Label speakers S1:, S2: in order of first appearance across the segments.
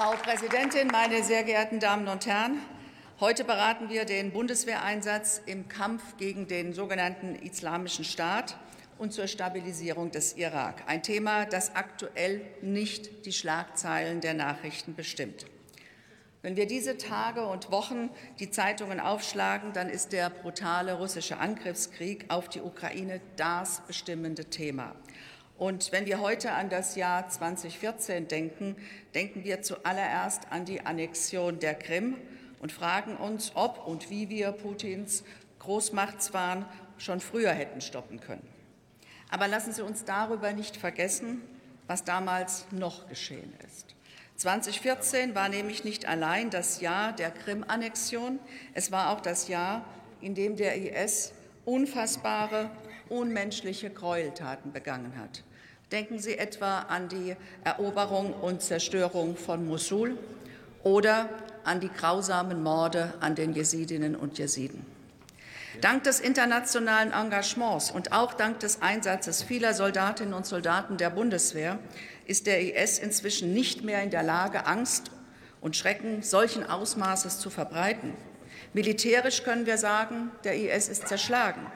S1: Frau Präsidentin, meine sehr geehrten Damen und Herren! Heute beraten wir den Bundeswehreinsatz im Kampf gegen den sogenannten Islamischen Staat und zur Stabilisierung des Irak. Ein Thema, das aktuell nicht die Schlagzeilen der Nachrichten bestimmt. Wenn wir diese Tage und Wochen die Zeitungen aufschlagen, dann ist der brutale russische Angriffskrieg auf die Ukraine das bestimmende Thema. Und wenn wir heute an das Jahr 2014 denken, denken wir zuallererst an die Annexion der Krim und fragen uns, ob und wie wir Putins Großmachtswahn schon früher hätten stoppen können. Aber lassen Sie uns darüber nicht vergessen, was damals noch geschehen ist. 2014 war nämlich nicht allein das Jahr der Krim-Annexion, es war auch das Jahr, in dem der IS unfassbare, unmenschliche Gräueltaten begangen hat. Denken Sie etwa an die Eroberung und Zerstörung von Mosul oder an die grausamen Morde an den Jesidinnen und Jesiden. Dank des internationalen Engagements und auch dank des Einsatzes vieler Soldatinnen und Soldaten der Bundeswehr ist der IS inzwischen nicht mehr in der Lage, Angst und Schrecken solchen Ausmaßes zu verbreiten. Militärisch können wir sagen, der IS ist zerschlagen.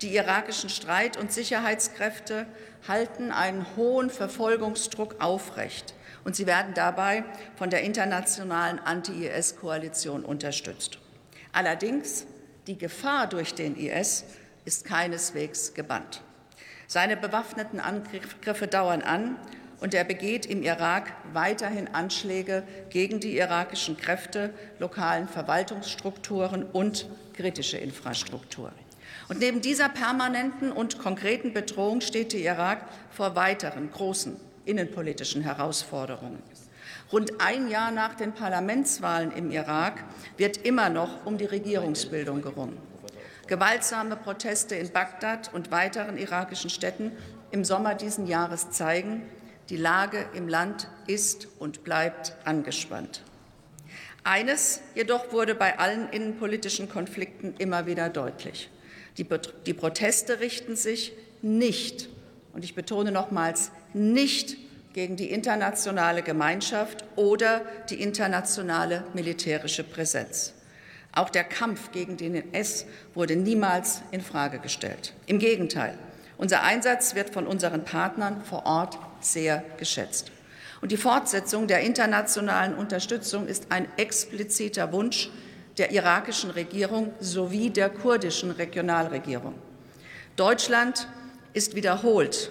S1: Die irakischen Streit- und Sicherheitskräfte halten einen hohen Verfolgungsdruck aufrecht, und sie werden dabei von der internationalen Anti-IS-Koalition unterstützt. Allerdings die Gefahr durch den IS ist keineswegs gebannt. Seine bewaffneten Angriffe dauern an und er begeht im Irak weiterhin Anschläge gegen die irakischen Kräfte, lokalen Verwaltungsstrukturen und kritische Infrastruktur. Und neben dieser permanenten und konkreten Bedrohung steht der Irak vor weiteren großen innenpolitischen Herausforderungen. Rund ein Jahr nach den Parlamentswahlen im Irak wird immer noch um die Regierungsbildung gerungen. Gewaltsame Proteste in Bagdad und weiteren irakischen Städten im Sommer diesen Jahres zeigen, die Lage im Land ist und bleibt angespannt. Eines jedoch wurde bei allen innenpolitischen Konflikten immer wieder deutlich. Die, die Proteste richten sich nicht, und ich betone nochmals, nicht gegen die internationale Gemeinschaft oder die internationale militärische Präsenz. Auch der Kampf gegen den NS wurde niemals in Frage gestellt. Im Gegenteil, unser Einsatz wird von unseren Partnern vor Ort sehr geschätzt. Und die Fortsetzung der internationalen Unterstützung ist ein expliziter Wunsch der irakischen Regierung sowie der kurdischen Regionalregierung. Deutschland ist wiederholt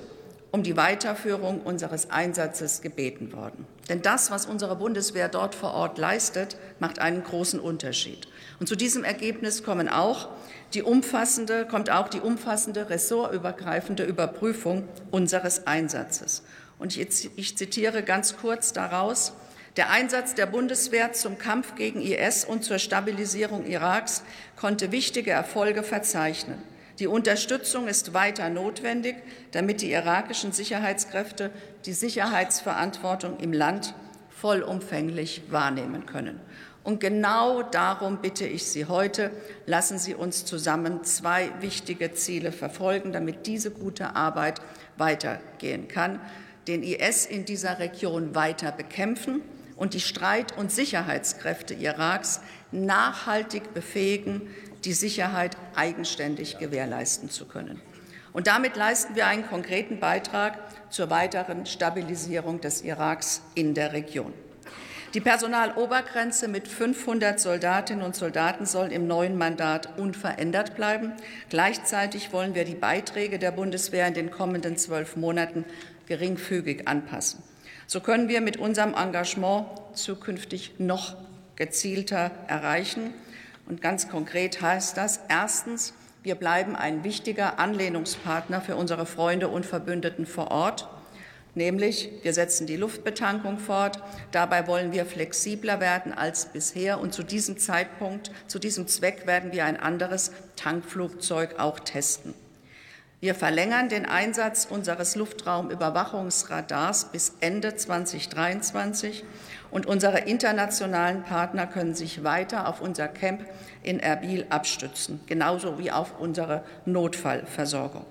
S1: um die Weiterführung unseres Einsatzes gebeten worden. Denn das, was unsere Bundeswehr dort vor Ort leistet, macht einen großen Unterschied. Und zu diesem Ergebnis kommen auch die umfassende, kommt auch die umfassende ressortübergreifende Überprüfung unseres Einsatzes. Und ich, ich zitiere ganz kurz daraus, der Einsatz der Bundeswehr zum Kampf gegen IS und zur Stabilisierung Iraks konnte wichtige Erfolge verzeichnen. Die Unterstützung ist weiter notwendig, damit die irakischen Sicherheitskräfte die Sicherheitsverantwortung im Land vollumfänglich wahrnehmen können. Und genau darum bitte ich Sie heute, lassen Sie uns zusammen zwei wichtige Ziele verfolgen, damit diese gute Arbeit weitergehen kann. Den IS in dieser Region weiter bekämpfen und die Streit- und Sicherheitskräfte Iraks nachhaltig befähigen, die Sicherheit eigenständig gewährleisten zu können. Und damit leisten wir einen konkreten Beitrag zur weiteren Stabilisierung des Iraks in der Region. Die Personalobergrenze mit 500 Soldatinnen und Soldaten soll im neuen Mandat unverändert bleiben. Gleichzeitig wollen wir die Beiträge der Bundeswehr in den kommenden zwölf Monaten geringfügig anpassen. So können wir mit unserem Engagement zukünftig noch gezielter erreichen. Und ganz konkret heißt das erstens, wir bleiben ein wichtiger Anlehnungspartner für unsere Freunde und Verbündeten vor Ort. Nämlich, wir setzen die Luftbetankung fort. Dabei wollen wir flexibler werden als bisher. Und zu diesem Zeitpunkt, zu diesem Zweck werden wir ein anderes Tankflugzeug auch testen. Wir verlängern den Einsatz unseres Luftraumüberwachungsradars bis Ende 2023 und unsere internationalen Partner können sich weiter auf unser Camp in Erbil abstützen, genauso wie auf unsere Notfallversorgung.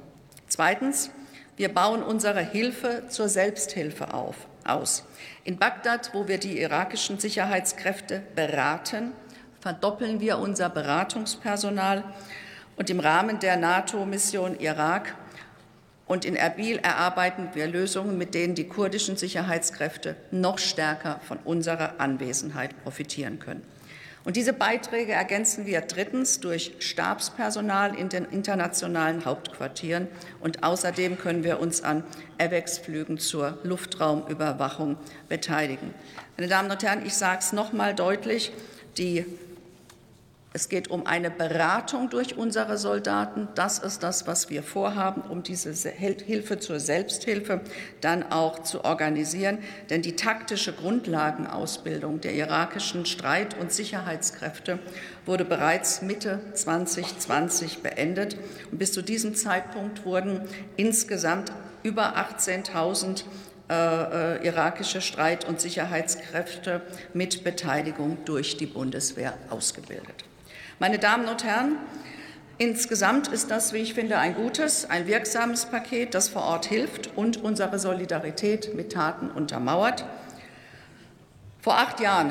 S1: Zweitens, wir bauen unsere Hilfe zur Selbsthilfe auf. aus. In Bagdad, wo wir die irakischen Sicherheitskräfte beraten, verdoppeln wir unser Beratungspersonal und im Rahmen der NATO-Mission Irak und in Erbil erarbeiten wir Lösungen, mit denen die kurdischen Sicherheitskräfte noch stärker von unserer Anwesenheit profitieren können. Und diese Beiträge ergänzen wir drittens durch Stabspersonal in den internationalen Hauptquartieren. Und außerdem können wir uns an AVEX-Flügen zur Luftraumüberwachung beteiligen. Meine Damen und Herren, ich sage es noch mal deutlich. Die es geht um eine Beratung durch unsere Soldaten. Das ist das, was wir vorhaben, um diese Hilfe zur Selbsthilfe dann auch zu organisieren. Denn die taktische Grundlagenausbildung der irakischen Streit- und Sicherheitskräfte wurde bereits Mitte 2020 beendet. Und bis zu diesem Zeitpunkt wurden insgesamt über 18.000 äh, äh, irakische Streit- und Sicherheitskräfte mit Beteiligung durch die Bundeswehr ausgebildet. Meine Damen und Herren, insgesamt ist das, wie ich finde, ein gutes, ein wirksames Paket, das vor Ort hilft und unsere Solidarität mit Taten untermauert. Vor acht Jahren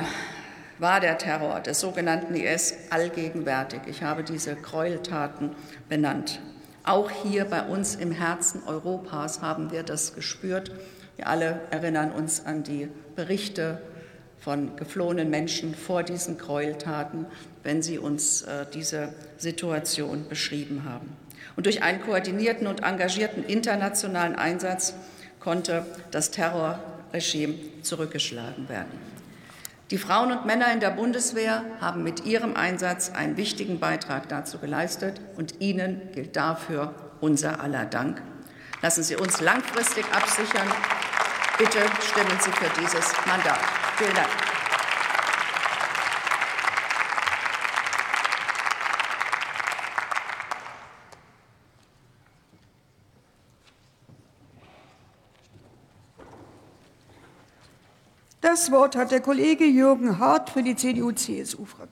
S1: war der Terror des sogenannten IS allgegenwärtig. Ich habe diese Gräueltaten benannt. Auch hier bei uns im Herzen Europas haben wir das gespürt. Wir alle erinnern uns an die Berichte von geflohenen Menschen vor diesen Gräueltaten, wenn sie uns äh, diese Situation beschrieben haben. Und durch einen koordinierten und engagierten internationalen Einsatz konnte das Terrorregime zurückgeschlagen werden. Die Frauen und Männer in der Bundeswehr haben mit ihrem Einsatz einen wichtigen Beitrag dazu geleistet, und ihnen gilt dafür unser aller Dank. Lassen Sie uns langfristig absichern. Bitte stimmen Sie für dieses Mandat. Vielen Dank.
S2: Das Wort hat der Kollege Jürgen Hart für die CDU-CSU-Fraktion.